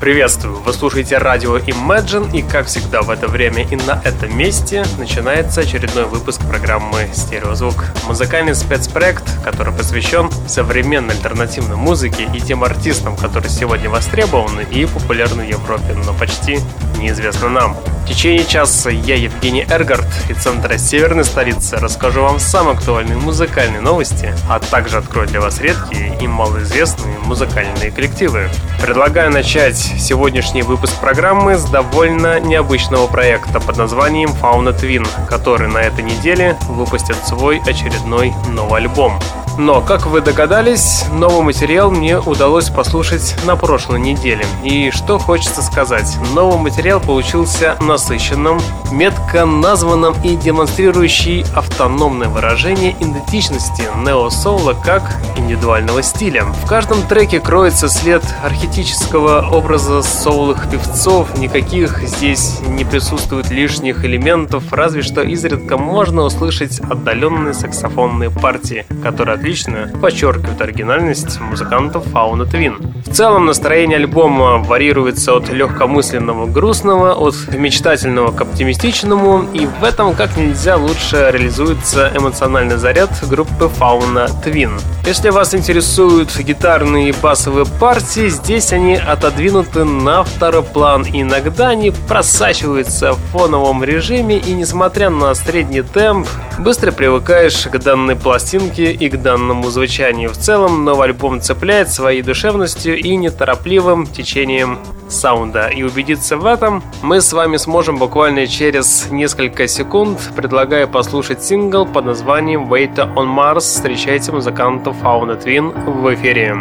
Приветствую! Вы слушаете радио Imagine и, как всегда, в это время и на этом месте начинается очередной выпуск программы «Стереозвук». Музыкальный спецпроект, который посвящен современной альтернативной музыке и тем артистам, которые сегодня востребованы и популярны в Европе, но почти неизвестны нам. В течение часа я, Евгений Эргард, из центра северной столицы, расскажу вам самые актуальные музыкальные новости, а также открою для вас редкие и малоизвестные музыкальные коллективы. Предлагаю начать сегодняшний выпуск программы с довольно необычного проекта под названием Fauna Twin, который на этой неделе выпустит свой очередной новый альбом. Но, как вы догадались, новый материал мне удалось послушать на прошлой неделе. И что хочется сказать, новый материал получился насыщенным, метко названным и демонстрирующий автономное выражение идентичности нео-соула как индивидуального стиля. В каждом треке кроется след архетического образа соулых певцов, никаких здесь не присутствует лишних элементов, разве что изредка можно услышать отдаленные саксофонные партии, которые отлично подчеркивают оригинальность музыкантов Fauna Twin. В целом настроение альбома варьируется от легкомысленного грустного, от мечтательного к оптимистичному, и в этом как нельзя лучше реализуется эмоциональный заряд группы Fauna Twin. Если вас интересуют гитарные и басовые партии, здесь они отодвинуты на второй план. Иногда они просачиваются в фоновом режиме, и несмотря на средний темп, быстро привыкаешь к данной пластинке и к данному звучанию. В целом, новый альбом цепляет своей душевностью и неторопливым течением саунда. И убедиться в этом мы с вами сможем буквально через несколько секунд, предлагая послушать сингл под названием Wait on Mars. Встречайте музыкантов Fauna Twin в эфире.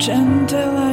gentle like the draft,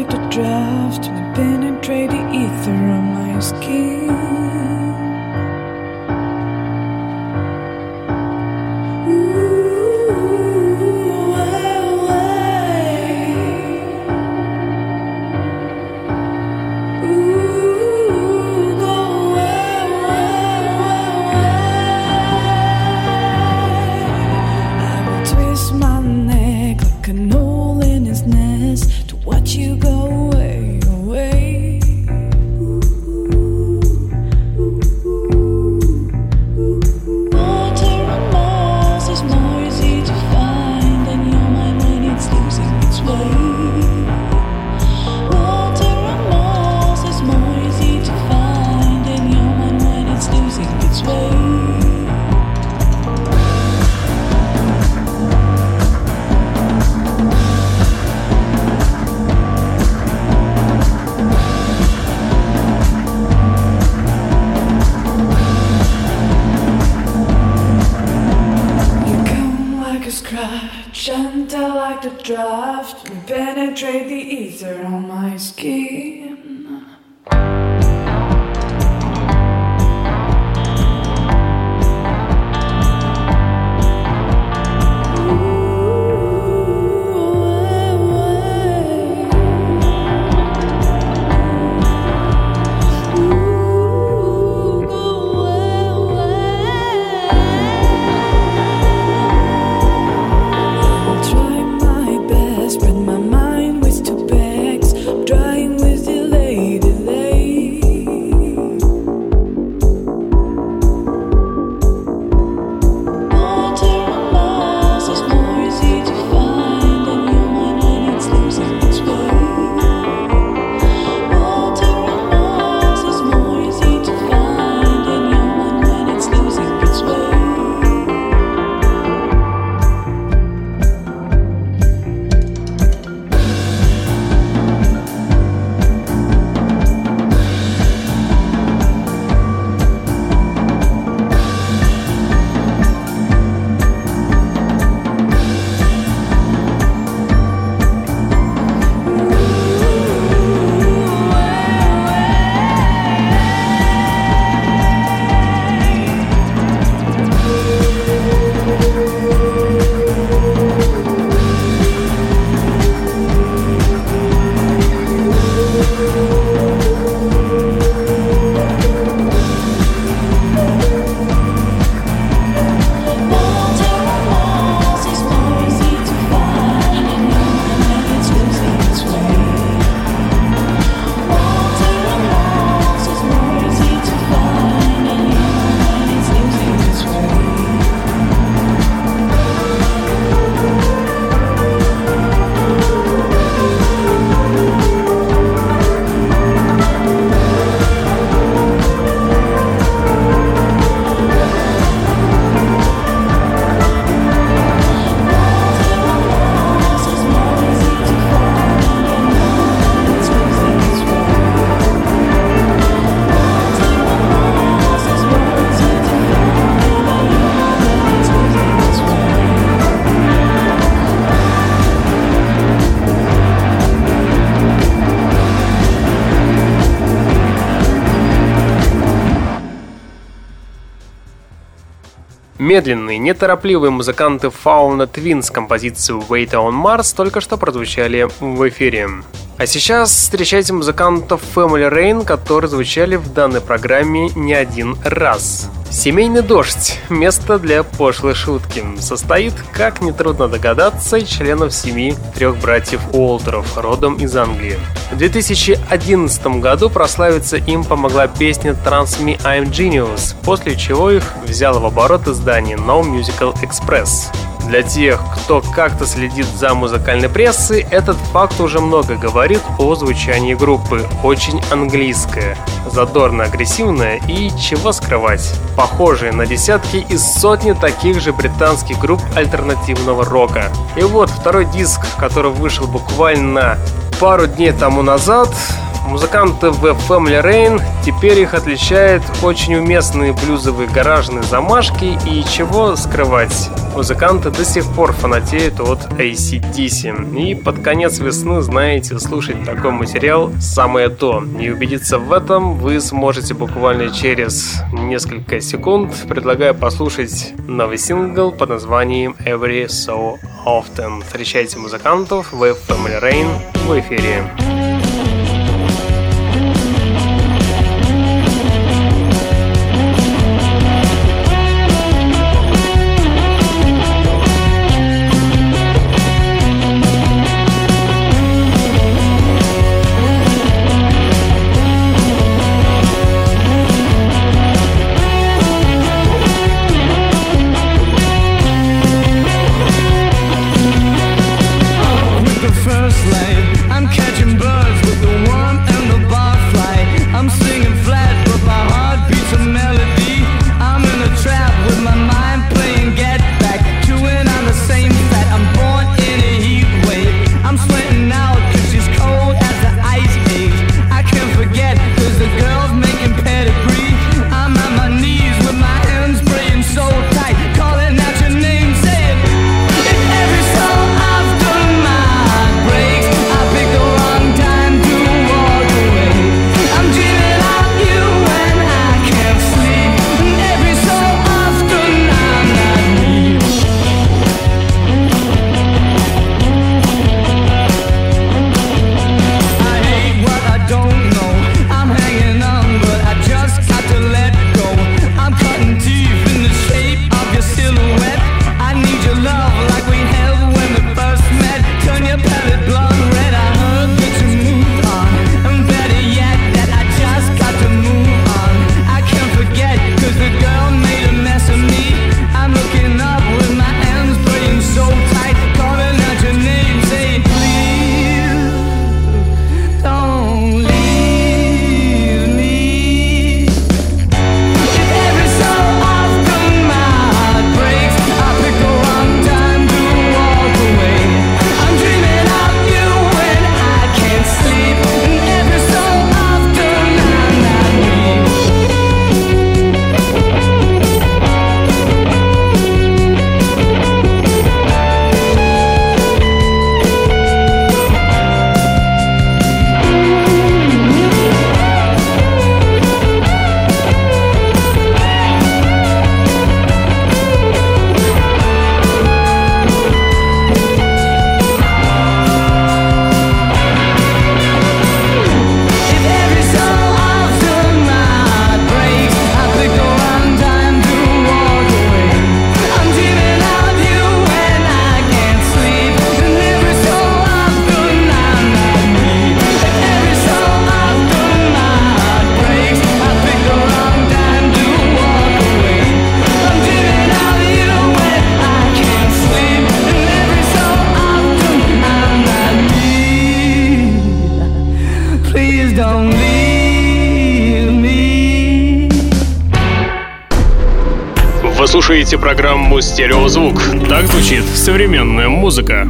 draft and penetrate the ether on my skin. Медленные, неторопливые музыканты Fauna Twin с композицией Wait on Mars только что прозвучали в эфире. А сейчас встречайте музыкантов Family Rain, которые звучали в данной программе не один раз. Семейный дождь – место для пошлой шутки. Состоит, как нетрудно догадаться, членов семьи трех братьев Уолтеров, родом из Англии. В 2011 году прославиться им помогла песня Trans Me I'm Genius, после чего их взял в оборот издание No Musical Express. Для тех, кто как-то следит за музыкальной прессой, этот факт уже много говорит о звучании группы. Очень английское, задорно-агрессивное и, чего скрывать, похожее на десятки и сотни таких же британских групп альтернативного рока. И вот второй диск, который вышел буквально пару дней тому назад, Музыканты в Family Rain теперь их отличают очень уместные блюзовые гаражные замашки и чего скрывать. Музыканты до сих пор фанатеют от ACDC. И под конец весны, знаете, слушать такой материал самое то. И убедиться в этом вы сможете буквально через несколько секунд. Предлагаю послушать новый сингл под названием Every So Often. Встречайте музыкантов в Family Rain в эфире. Слушаете программу «Стереозвук». Так звучит современная музыка.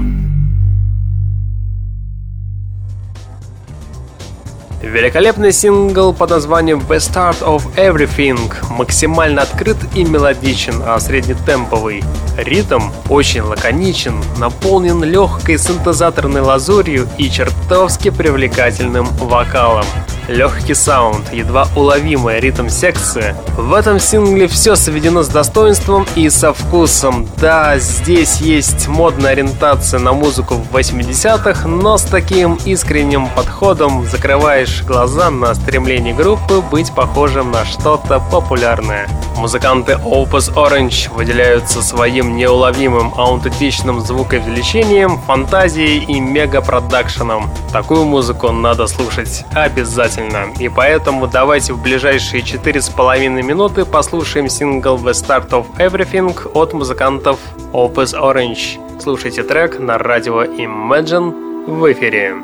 Великолепный сингл под названием The Start of Everything максимально открыт и мелодичен, а среднетемповый ритм очень лаконичен, наполнен легкой синтезаторной лазурью и чертовски привлекательным вокалом. Легкий саунд, едва уловимая ритм-секция. В этом сингле все сведено с достоинством и со вкусом. Да, здесь есть модная ориентация на музыку в 80-х, но с таким искренним подходом закрываешь глаза на стремление группы быть похожим на что-то популярное. Музыканты Opus Orange выделяются своим неуловимым аутентичным звукоизвлечением, фантазией и мегапродакшеном. Такую музыку надо слушать обязательно. И поэтому давайте в ближайшие 4,5 минуты послушаем сингл The Start of Everything от музыкантов Opus Orange. Слушайте трек на радио Imagine в эфире.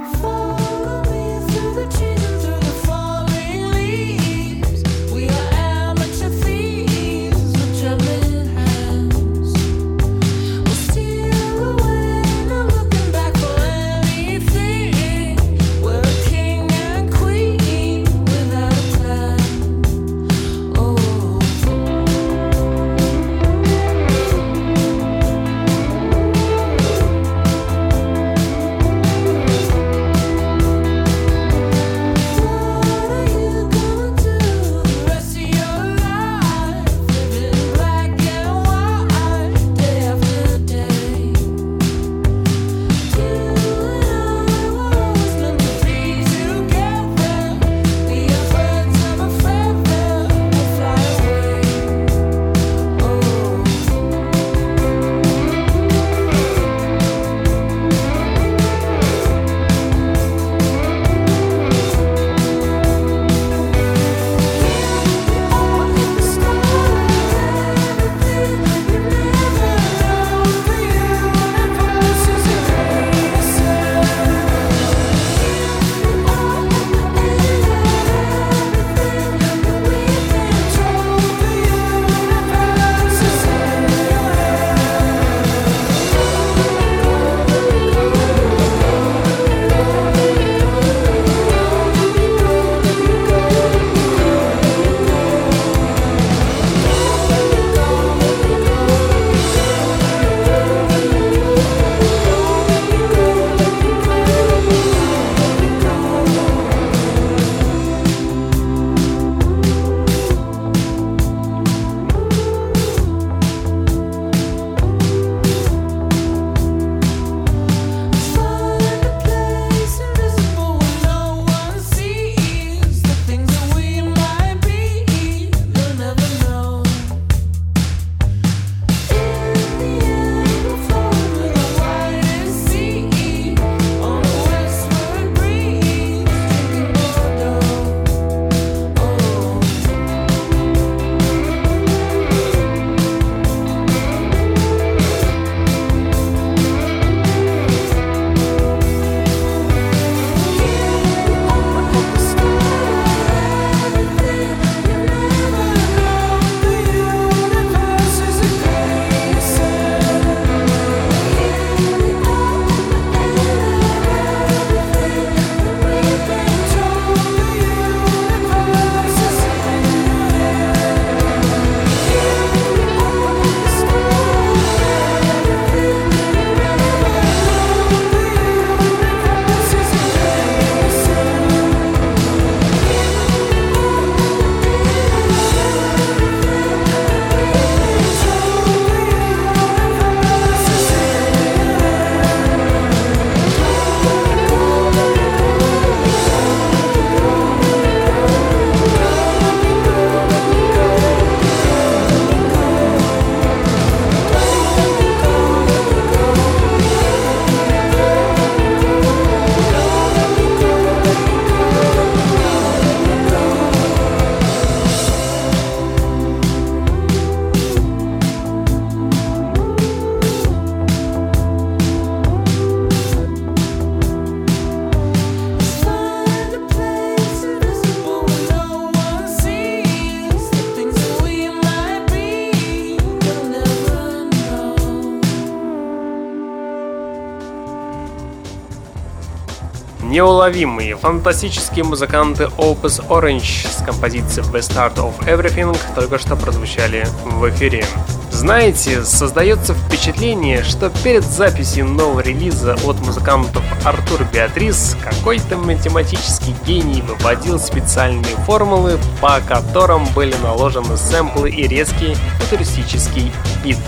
Неуловимые, фантастические музыканты Opus Orange с композицией The Start of Everything только что прозвучали в эфире. Знаете, создается впечатление, что перед записью нового релиза от музыкантов Артур Беатрис какой-то математический гений выводил специальные формулы, по которым были наложены сэмплы и резкий футуристический бит.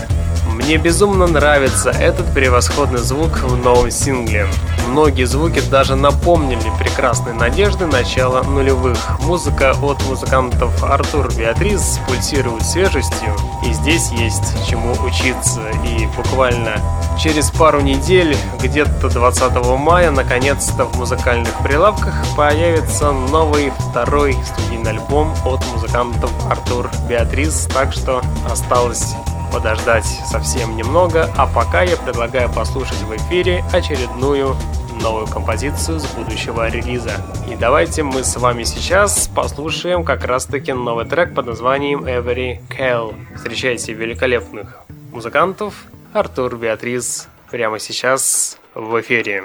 Мне безумно нравится этот превосходный звук в новом сингле. Многие звуки даже напомнили прекрасные надежды начала нулевых. Музыка от музыкантов Артур Беатрис пульсирует свежестью, и здесь есть чему учиться. И буквально через пару недель, где-то 20 мая, наконец-то в музыкальных прилавках появится новый второй студийный альбом от музыкантов Артур Беатрис, так что осталось подождать совсем немного, а пока я предлагаю послушать в эфире очередную новую композицию с будущего релиза. И давайте мы с вами сейчас послушаем как раз таки новый трек под названием Every Cal. Встречайте великолепных музыкантов Артур Беатрис прямо сейчас в эфире.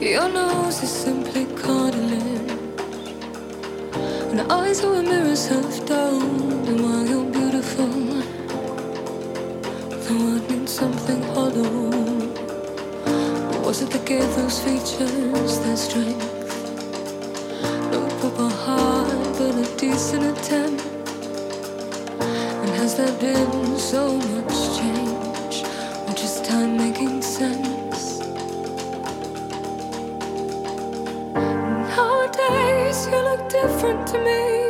Your nose is simply cartilage And eyes are mirrors half down And while you're beautiful The word means something hollow But was it that gave those features their strength? No proper heart but a decent attempt And has there been so much change? Look different to me,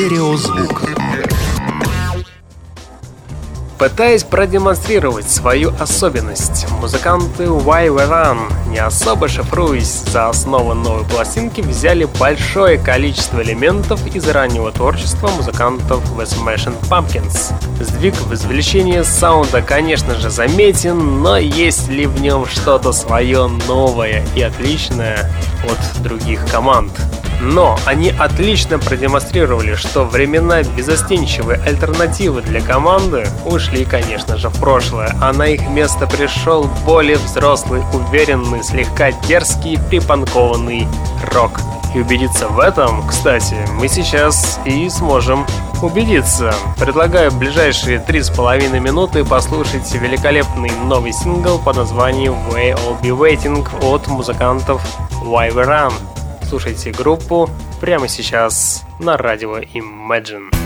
Стереозвук. Пытаясь продемонстрировать свою особенность, музыканты Why We Run, не особо шифруясь за основу новой пластинки, взяли большое количество элементов из раннего творчества музыкантов The Smashing Pumpkins. Сдвиг в извлечении саунда, конечно же, заметен, но есть ли в нем что-то свое новое и отличное от других команд? Но они отлично продемонстрировали, что времена безостенчивой альтернативы для команды ушли, конечно же, в прошлое, а на их место пришел более взрослый, уверенный, слегка дерзкий, припанкованный рок. И убедиться в этом, кстати, мы сейчас и сможем убедиться. Предлагаю в ближайшие три с половиной минуты послушать великолепный новый сингл под названием Way All Be Waiting от музыкантов Why We Run слушайте группу прямо сейчас на радио Imagine.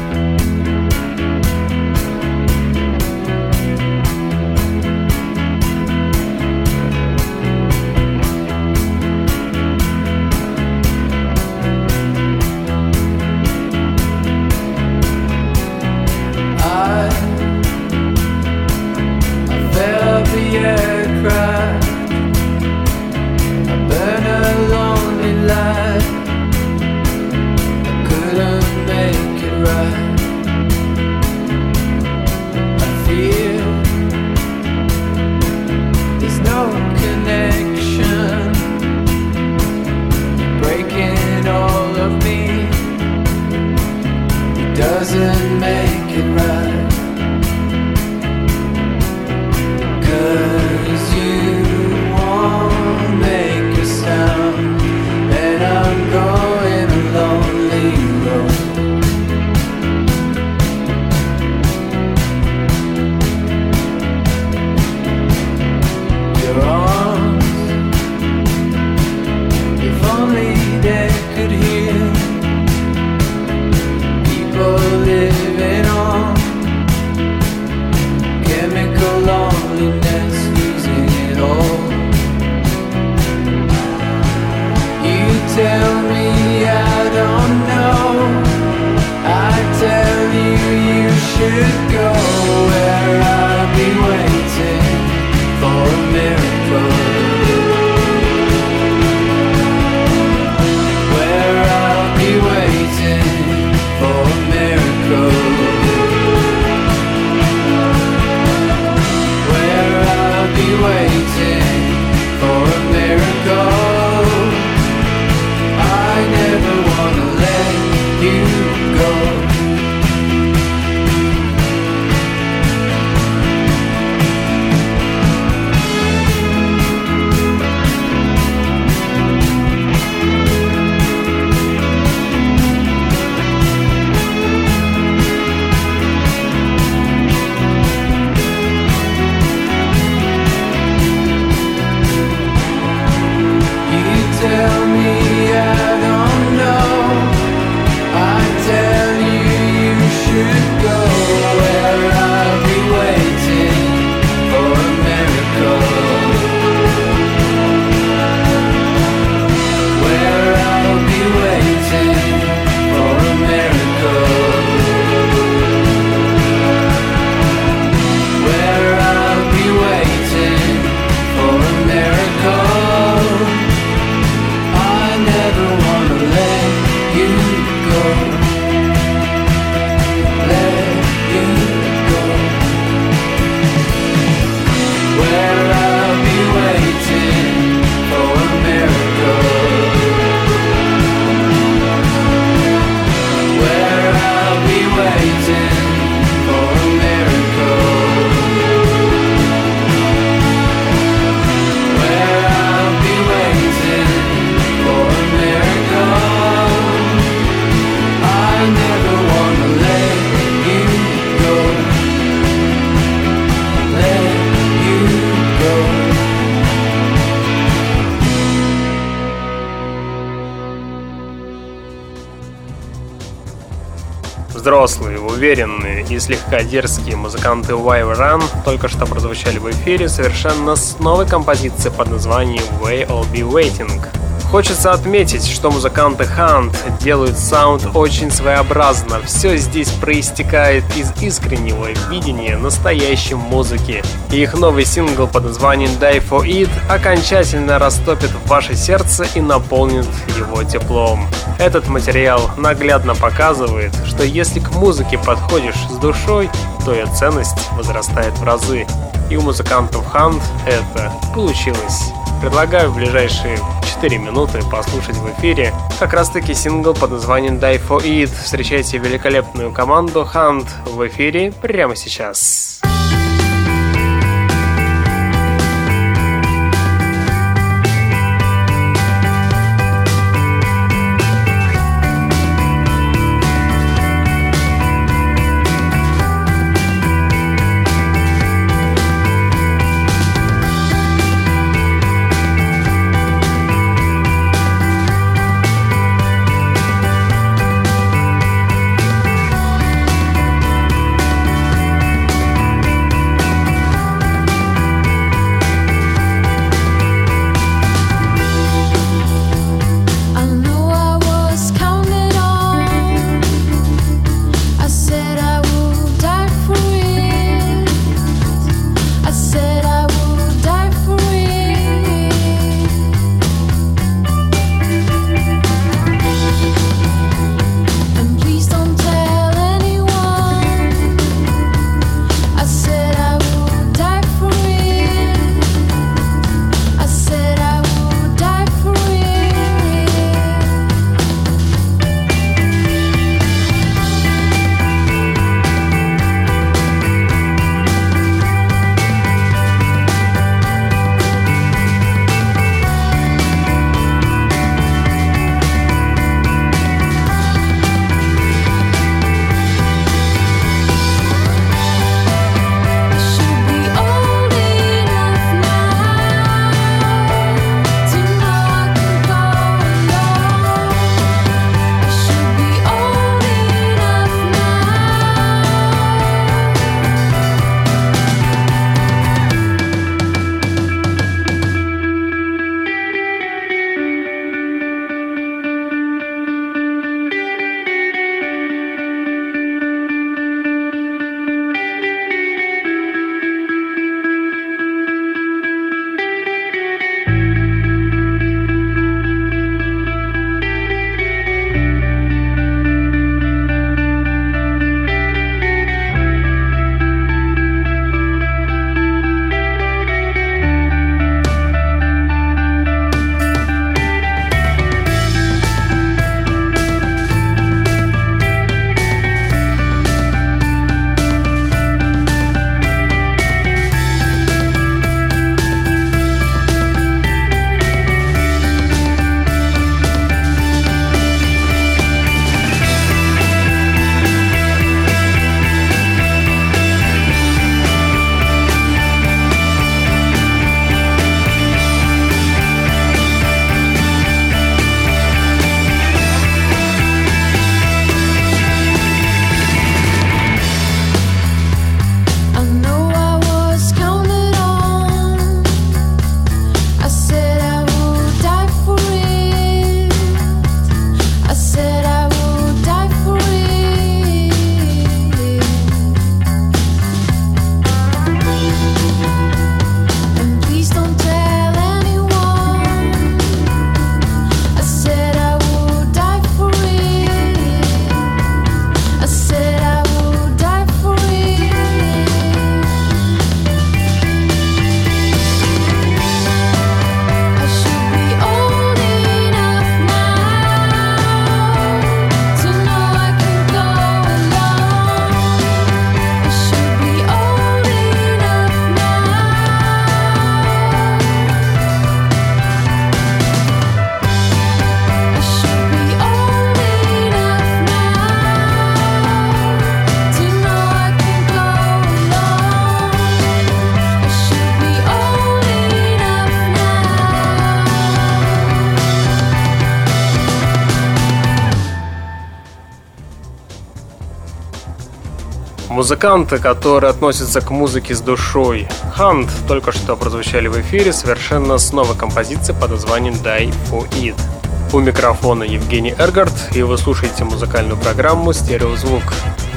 doesn't make и слегка дерзкие музыканты Wire Run только что прозвучали в эфире совершенно с новой композицией под названием Way All Be Waiting. Хочется отметить, что музыканты Hunt делают саунд очень своеобразно. Все здесь проистекает из искреннего видения настоящей музыки. И их новый сингл под названием Die For It окончательно растопит ваше сердце и наполнит его теплом. Этот материал наглядно показывает, что если к музыке подходишь с душой, то ее ценность возрастает в разы. И у музыкантов Hunt это получилось. Предлагаю в ближайшие 4 минуты послушать в эфире как раз таки сингл под названием Die For It. Встречайте великолепную команду Hunt в эфире прямо сейчас. Музыканты, которые относятся к музыке с душой. Хант только что прозвучали в эфире совершенно с новой композицией под названием Die For It. У микрофона Евгений Эргард, и вы слушаете музыкальную программу «Стереозвук»,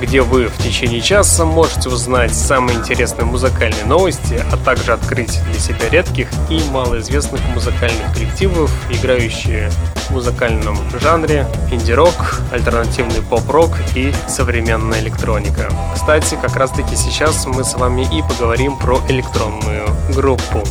где вы в течение часа можете узнать самые интересные музыкальные новости, а также открыть для себя редких и малоизвестных музыкальных коллективов, играющие в музыкальном жанре инди-рок, альтернативный поп-рок и современная электроника. Кстати, как раз таки сейчас мы с вами и поговорим про электронную группу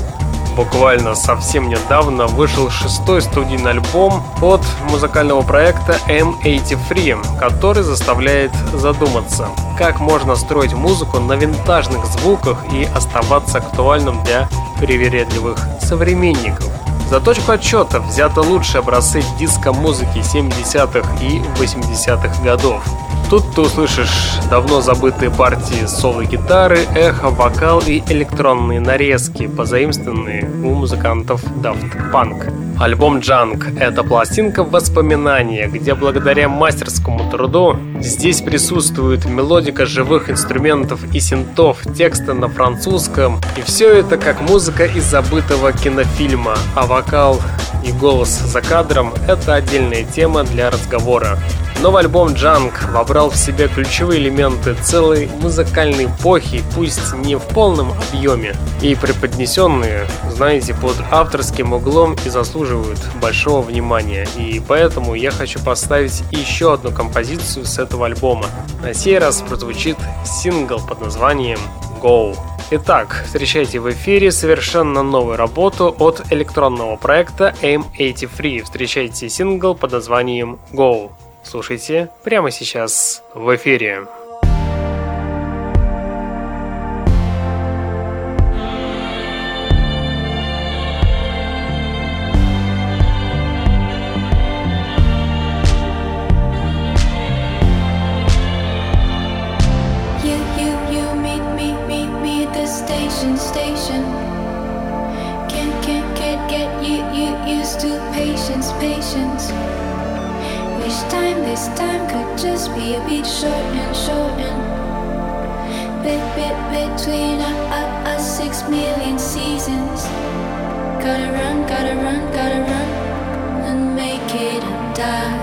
буквально совсем недавно вышел шестой студийный альбом от музыкального проекта M83, который заставляет задуматься, как можно строить музыку на винтажных звуках и оставаться актуальным для привередливых современников. За точку отчета взяты лучшие образцы диско-музыки 70-х и 80-х годов. Тут ты услышишь давно забытые партии соло-гитары, эхо, вокал и электронные нарезки, позаимствованные у музыкантов Daft Punk. Альбом Junk — это пластинка воспоминания, где благодаря мастерскому труду здесь присутствует мелодика живых инструментов и синтов, тексты на французском, и все это как музыка из забытого кинофильма, а вокал и голос за кадром — это отдельная тема для разговора. Новый альбом Junk вобрал в себя ключевые элементы целой музыкальной эпохи, пусть не в полном объеме, и преподнесенные, знаете, под авторским углом и заслуживают большого внимания. И поэтому я хочу поставить еще одну композицию с этого альбома. На сей раз прозвучит сингл под названием Go. Итак, встречайте в эфире совершенно новую работу от электронного проекта M83. Встречайте сингл под названием Go. Слушайте прямо сейчас в эфире. gotta run, gotta run, gotta run and make it and die.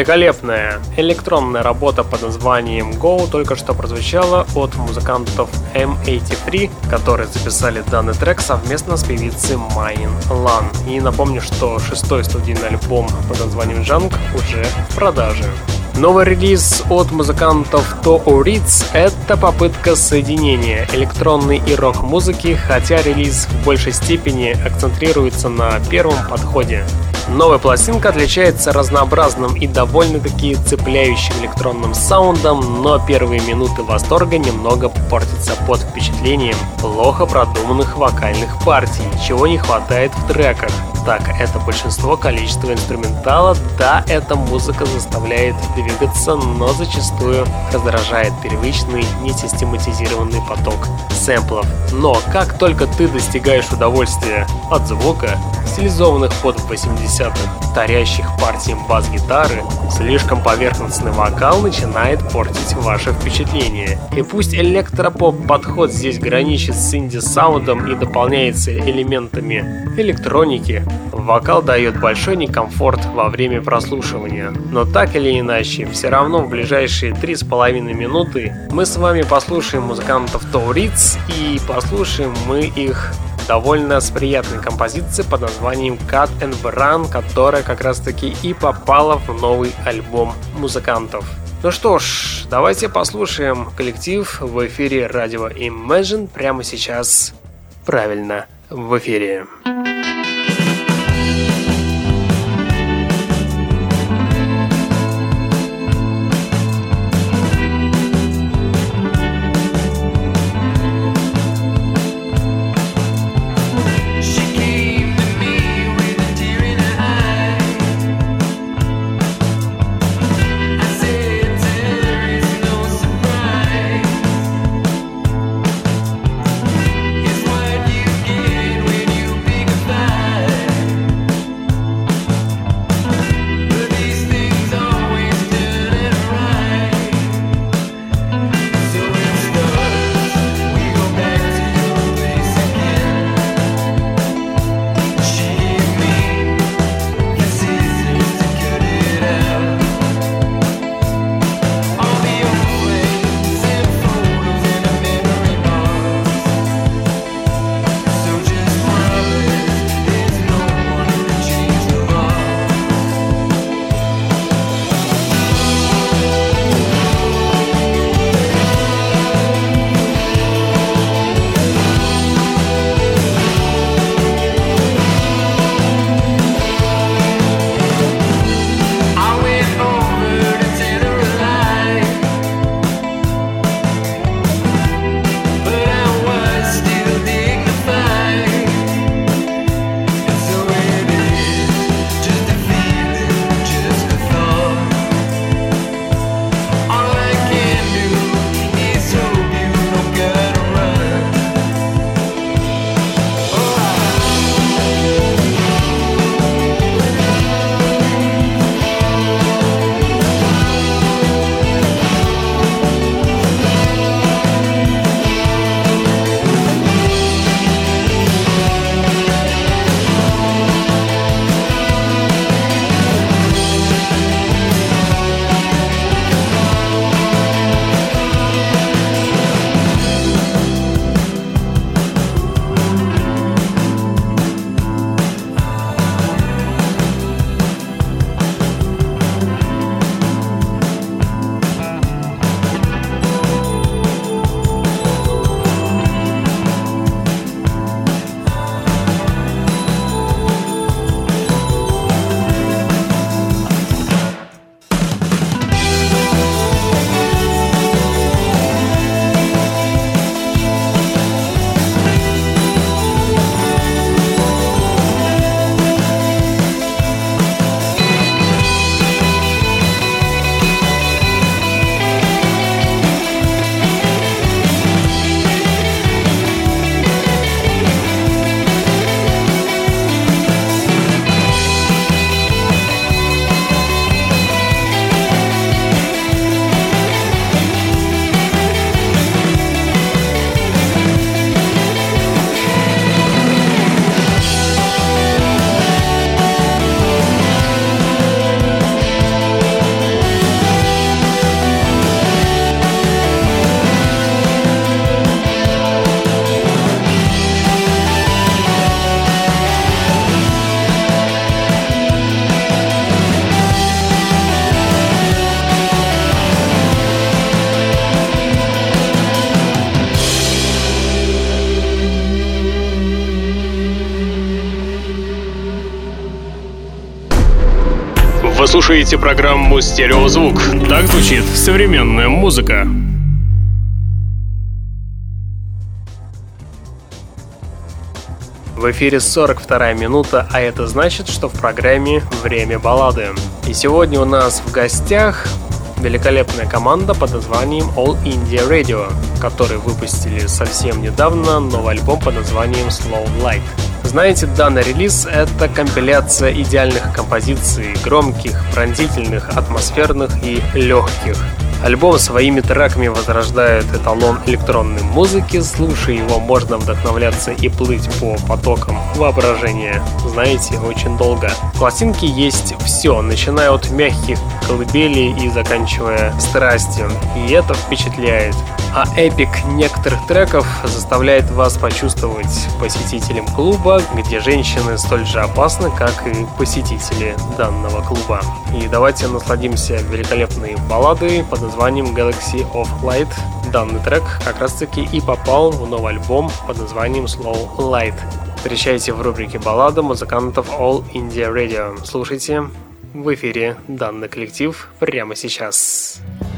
Великолепная электронная работа под названием Go только что прозвучала от музыкантов M83, которые записали данный трек совместно с певицей Майнин Лан. И напомню, что шестой студийный альбом под названием Junk уже в продаже. Новый релиз от музыкантов To Ritz — это попытка соединения электронной и рок-музыки, хотя релиз в большей степени акцентрируется на первом подходе. Новая пластинка отличается разнообразным и довольно-таки цепляющим электронным саундом, но первые минуты восторга немного портятся под впечатлением плохо продуманных вокальных партий, чего не хватает в треках. Так, это большинство количества инструментала, да, эта музыка заставляет двигаться, но зачастую раздражает привычный, несистематизированный поток сэмплов. Но как только ты достигаешь удовольствия от звука, стилизованных под 80-х, тарящих партиям бас-гитары, слишком поверхностный вокал начинает портить ваше впечатление. И пусть электропоп-подход здесь граничит с инди-саундом и дополняется элементами электроники, вокал дает большой некомфорт во время прослушивания. Но так или иначе, все равно в ближайшие 3,5 минуты мы с вами послушаем музыкантов Тоуриц и послушаем мы их довольно с приятной композицией под названием Cut and Run, которая как раз таки и попала в новый альбом музыкантов. Ну что ж, давайте послушаем коллектив в эфире радио Imagine прямо сейчас. Правильно, в эфире. Слушаете программу «Стереозвук». Так звучит современная музыка. В эфире 42 минута, а это значит, что в программе «Время баллады». И сегодня у нас в гостях великолепная команда под названием All India Radio, которые выпустили совсем недавно новый альбом под названием Slow Light. Знаете, данный релиз — это компиляция идеальных композиций, громких, пронзительных, атмосферных и легких. Альбом своими треками возрождает эталон электронной музыки, слушая его можно вдохновляться и плыть по потокам воображения, знаете, очень долго. В пластинке есть все, начиная от мягких колыбелей и заканчивая страстью, и это впечатляет. А эпик некоторых треков заставляет вас почувствовать посетителем клуба, где женщины столь же опасны, как и посетители данного клуба. И давайте насладимся великолепной балладой под названием Galaxy of Light. Данный трек как раз таки и попал в новый альбом под названием Slow Light. Встречайте в рубрике баллада музыкантов All India Radio. Слушайте в эфире данный коллектив прямо сейчас. В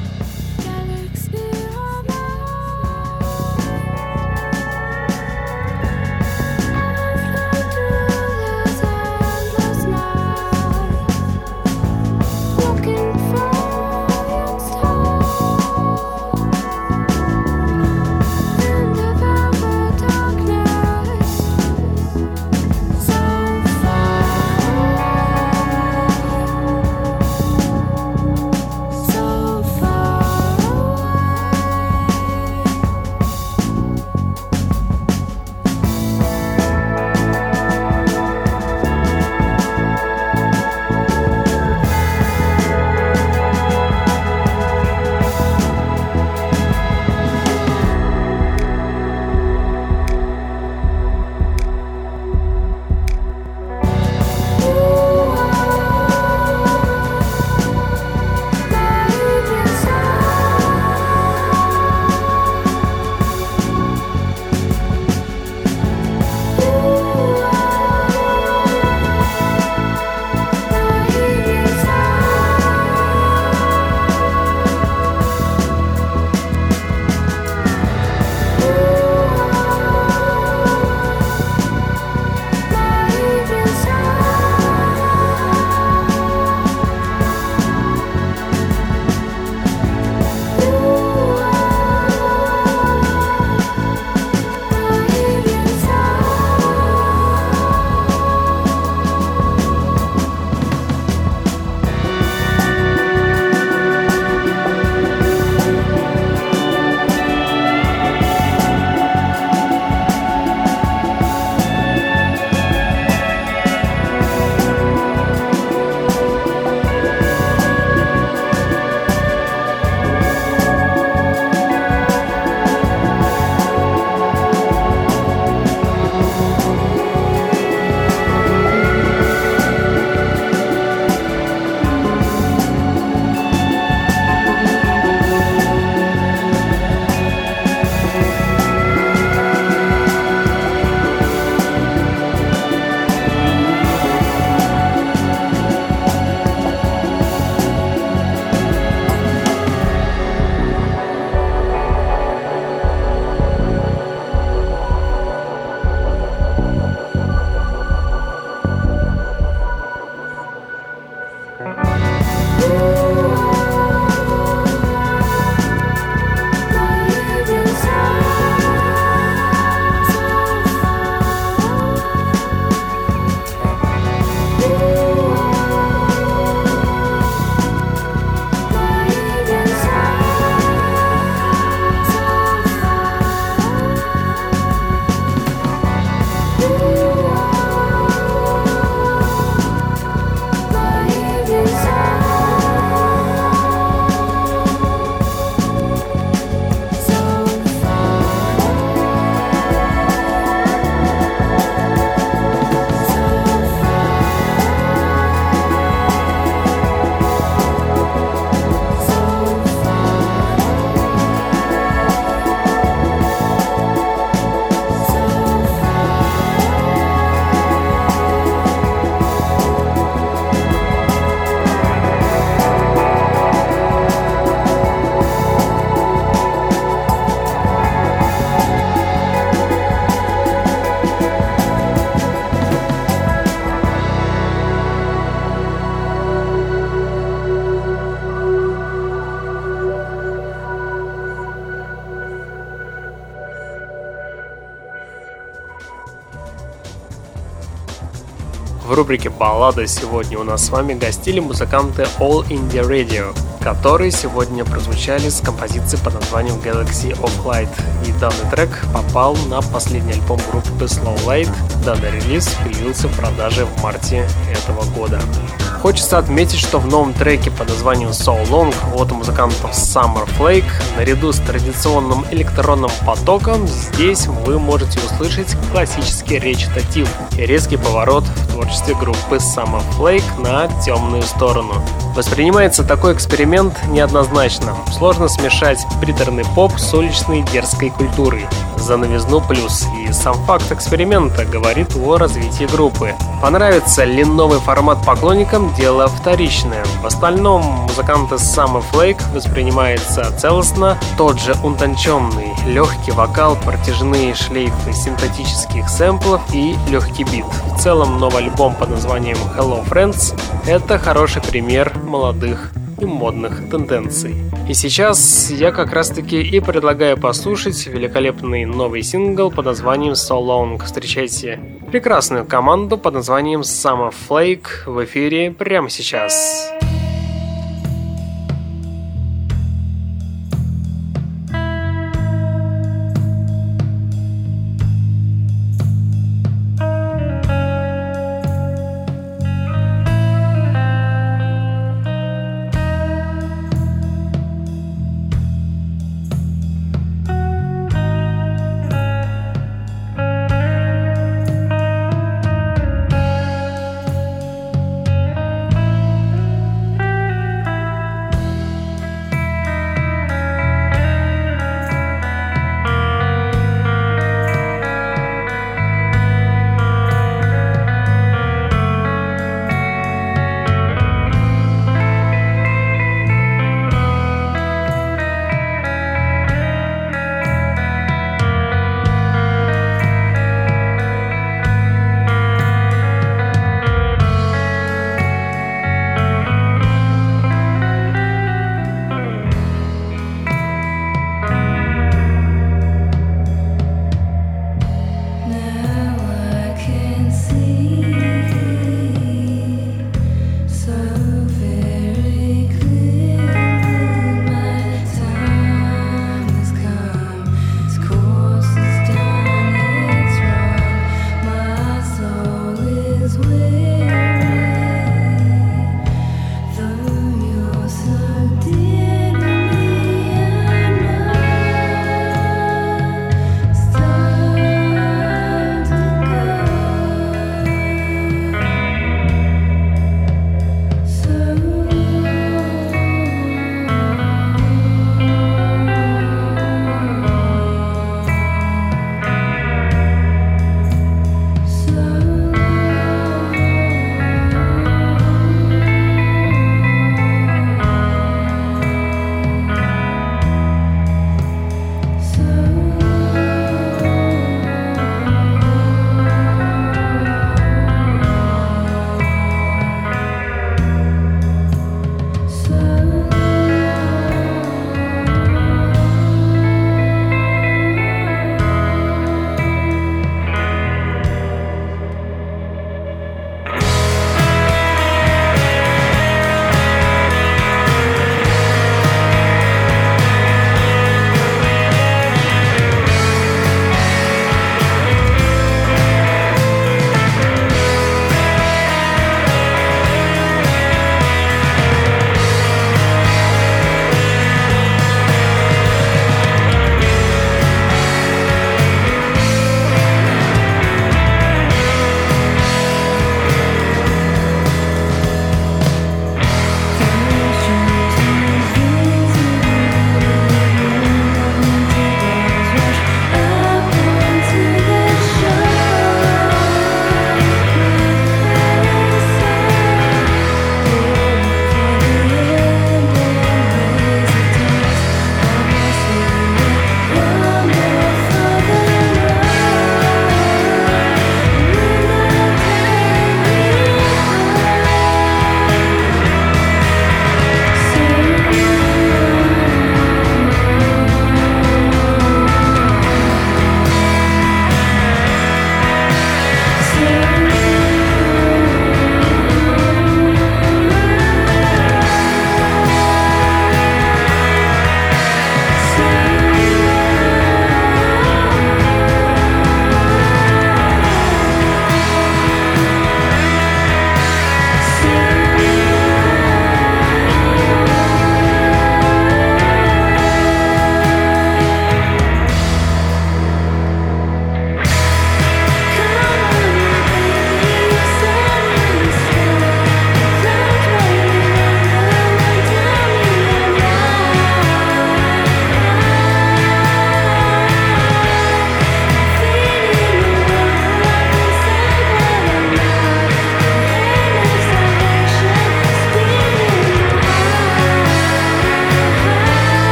рубрике «Баллада» сегодня у нас с вами гостили музыканты All India Radio, которые сегодня прозвучали с композицией под названием Galaxy of Light. И данный трек попал на последний альбом группы Slow Light. Данный релиз появился в продаже в марте этого года. Хочется отметить, что в новом треке под названием So Long от музыкантов Summer Flake наряду с традиционным электронным потоком здесь вы можете услышать классический речитатив и резкий поворот творчестве группы Summer Flake на темную сторону. Воспринимается такой эксперимент неоднозначно. Сложно смешать приторный поп с уличной дерзкой культурой. За новизну плюс. И сам факт эксперимента говорит о развитии группы. Понравится ли новый формат поклонникам, дело вторичное. В остальном музыканты Summer Flake воспринимается целостно. Тот же утонченный, легкий вокал, протяжные шлейфы синтетических сэмплов и легкий бит. В целом новый альбом под названием Hello Friends — это хороший пример молодых и модных тенденций. И сейчас я как раз таки и предлагаю послушать великолепный новый сингл под названием So Long. Встречайте прекрасную команду под названием Summer Flake в эфире прямо сейчас.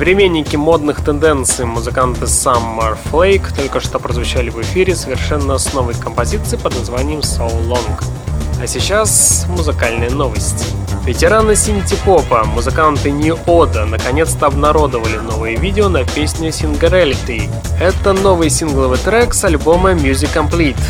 Современники модных тенденций музыканты Summer Flake только что прозвучали в эфире совершенно с новой композицией под названием So Long. А сейчас музыкальные новости. Ветераны синти-попа, музыканты New Oda, наконец-то обнародовали новые видео на песню Singularity. Это новый сингловый трек с альбома Music Complete.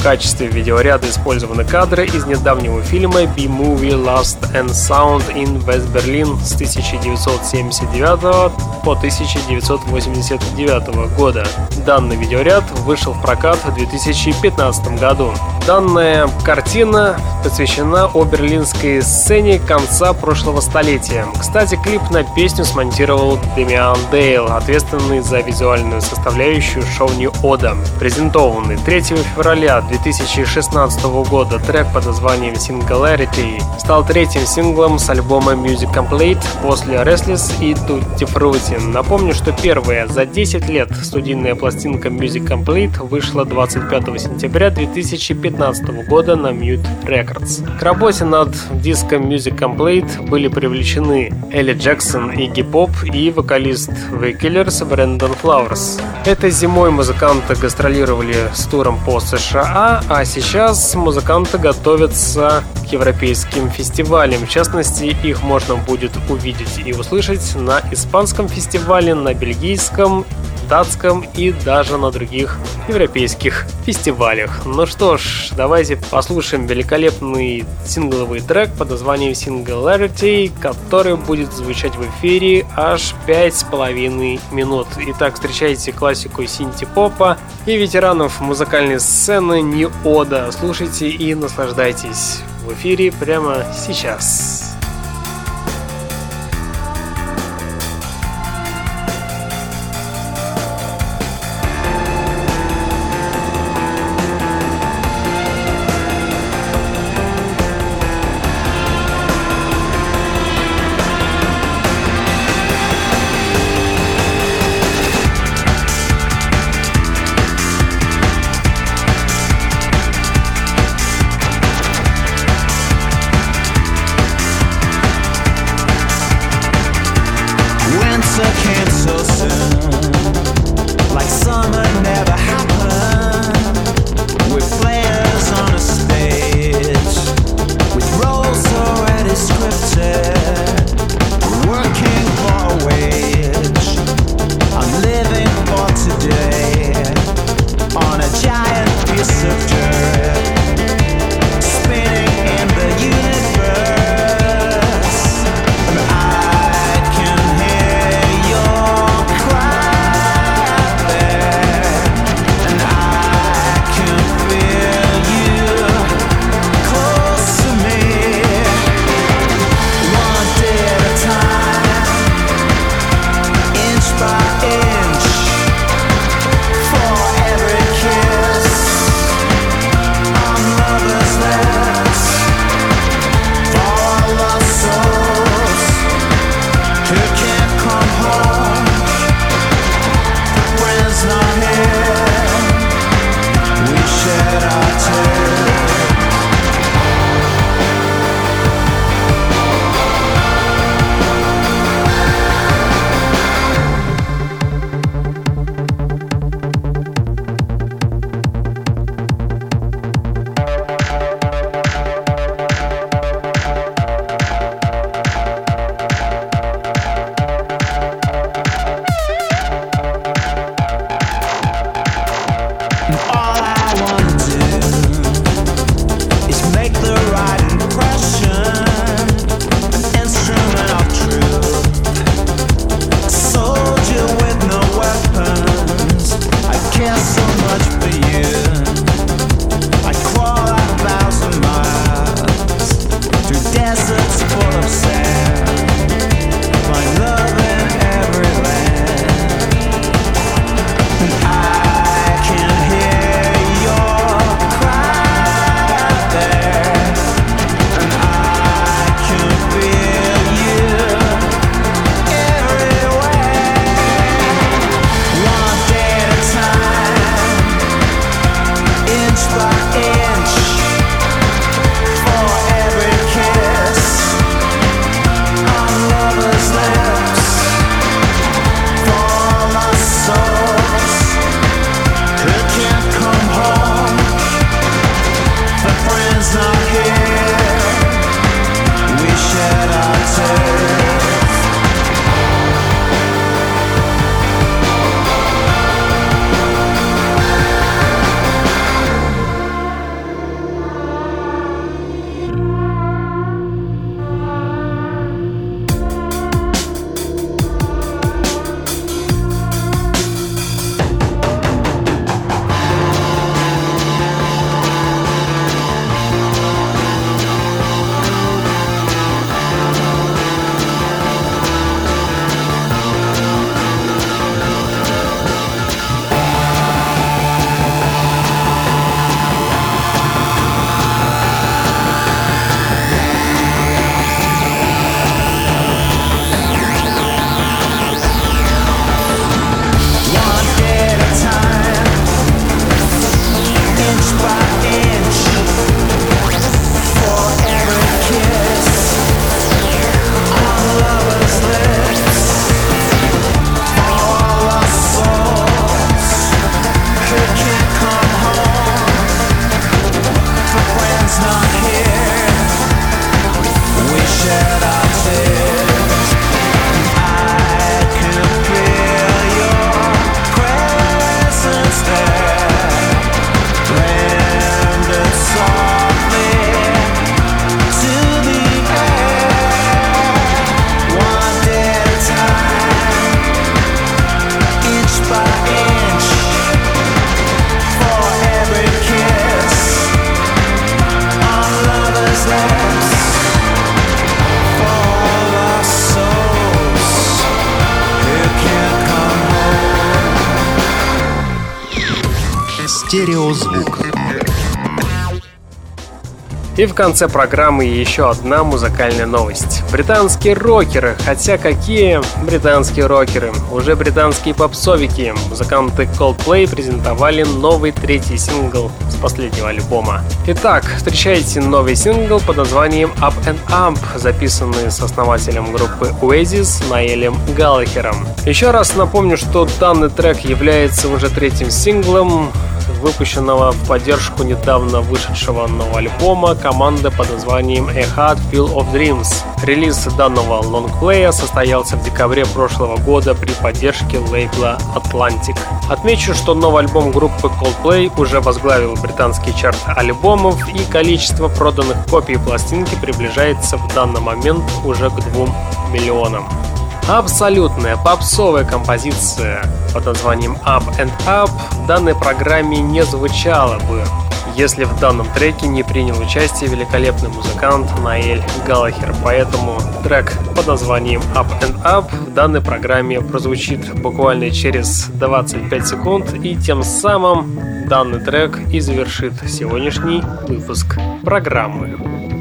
В качестве видеоряда использованы кадры из недавнего фильма B-Movie Last and Sound in West Berlin с 1979 по 1989 года. Данный видеоряд вышел в прокат в 2015 году. Данная картина посвящена оберлинской сцене конца прошлого столетия. Кстати, клип на песню смонтировал Демиан Дейл, ответственный за визуальную составляющую шоу New Oda. Презентованный 3 февраля 2016 года трек под названием Singularity стал третьим синглом с альбома Music Complete после Restless и Tutti Frutti. Напомню, что первая за 10 лет студийная пластинка Music Complete вышла 25 сентября 2015 года на Mute Records. К работе над диском Music Complete были привлечены Элли Джексон и Гип-Поп и вокалист The Killers Брэндон Флауэрс. Этой зимой музыканты гастролировали с туром по США, а сейчас музыканты готовятся к европейским фестивалям. В частности, их можно будет увидеть и услышать на испанском фестивале, на бельгийском датском и даже на других европейских фестивалях. Ну что ж, давайте послушаем великолепный сингловый трек под названием Singularity, который будет звучать в эфире аж пять с половиной минут. Итак, встречайте классику синти-попа и ветеранов музыкальной сцены Ниода. Слушайте и наслаждайтесь в эфире прямо сейчас. Стереозвук. И в конце программы еще одна музыкальная новость. Британские рокеры, хотя какие британские рокеры? Уже британские попсовики. Музыканты Coldplay презентовали новый третий сингл с последнего альбома. Итак, встречайте новый сингл под названием Up and Up, записанный с основателем группы Oasis Наэлем Галлахером. Еще раз напомню, что данный трек является уже третьим синглом выпущенного в поддержку недавно вышедшего нового альбома команды под названием A Hard Feel of Dreams. Релиз данного лонгплея состоялся в декабре прошлого года при поддержке лейбла Atlantic. Отмечу, что новый альбом группы Coldplay уже возглавил британский чарт альбомов и количество проданных копий пластинки приближается в данный момент уже к 2 миллионам. Абсолютная попсовая композиция под названием Up and Up в данной программе не звучала бы, если в данном треке не принял участие великолепный музыкант Наэль Галлахер. Поэтому трек под названием Up and Up в данной программе прозвучит буквально через 25 секунд и тем самым данный трек и завершит сегодняшний выпуск программы.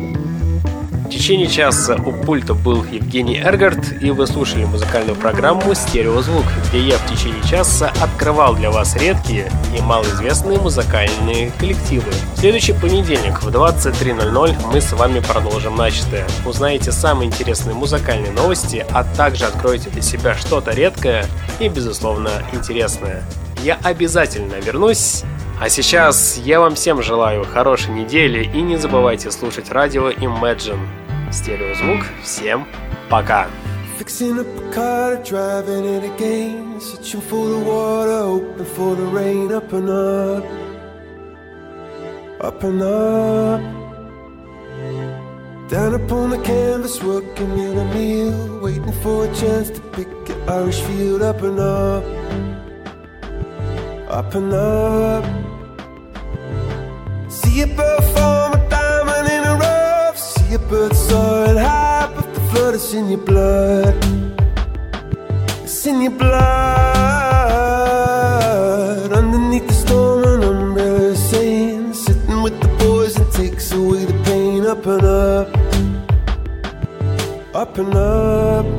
В течение часа у пульта был Евгений Эргард, и вы слушали музыкальную программу «Стереозвук», где я в течение часа открывал для вас редкие и малоизвестные музыкальные коллективы. В следующий понедельник в 23.00 мы с вами продолжим начатое. Узнаете самые интересные музыкальные новости, а также откроете для себя что-то редкое и, безусловно, интересное. Я обязательно вернусь а сейчас я вам всем желаю хорошей недели и не забывайте слушать радио Imagine. Стереозвук. Всем пока. Fixing up a car, driving it again. Searching for the water, hoping for the rain. Up and up, up and up. Down upon the canvas, working in a meal. Waiting for a chance to pick an Irish field. Up and up, up and up. See a bird form a diamond in a rough. See a bird soaring high, but the flood is in your blood. It's in your blood. Underneath the storm, an umbrella is saying, sitting with the boys and takes away the pain. Up and up, up and up.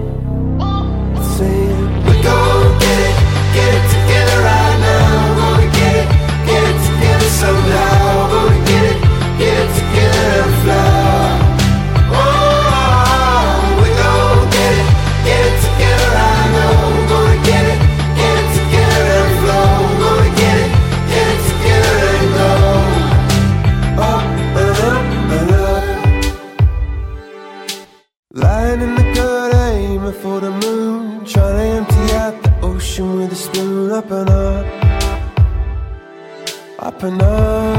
up and up.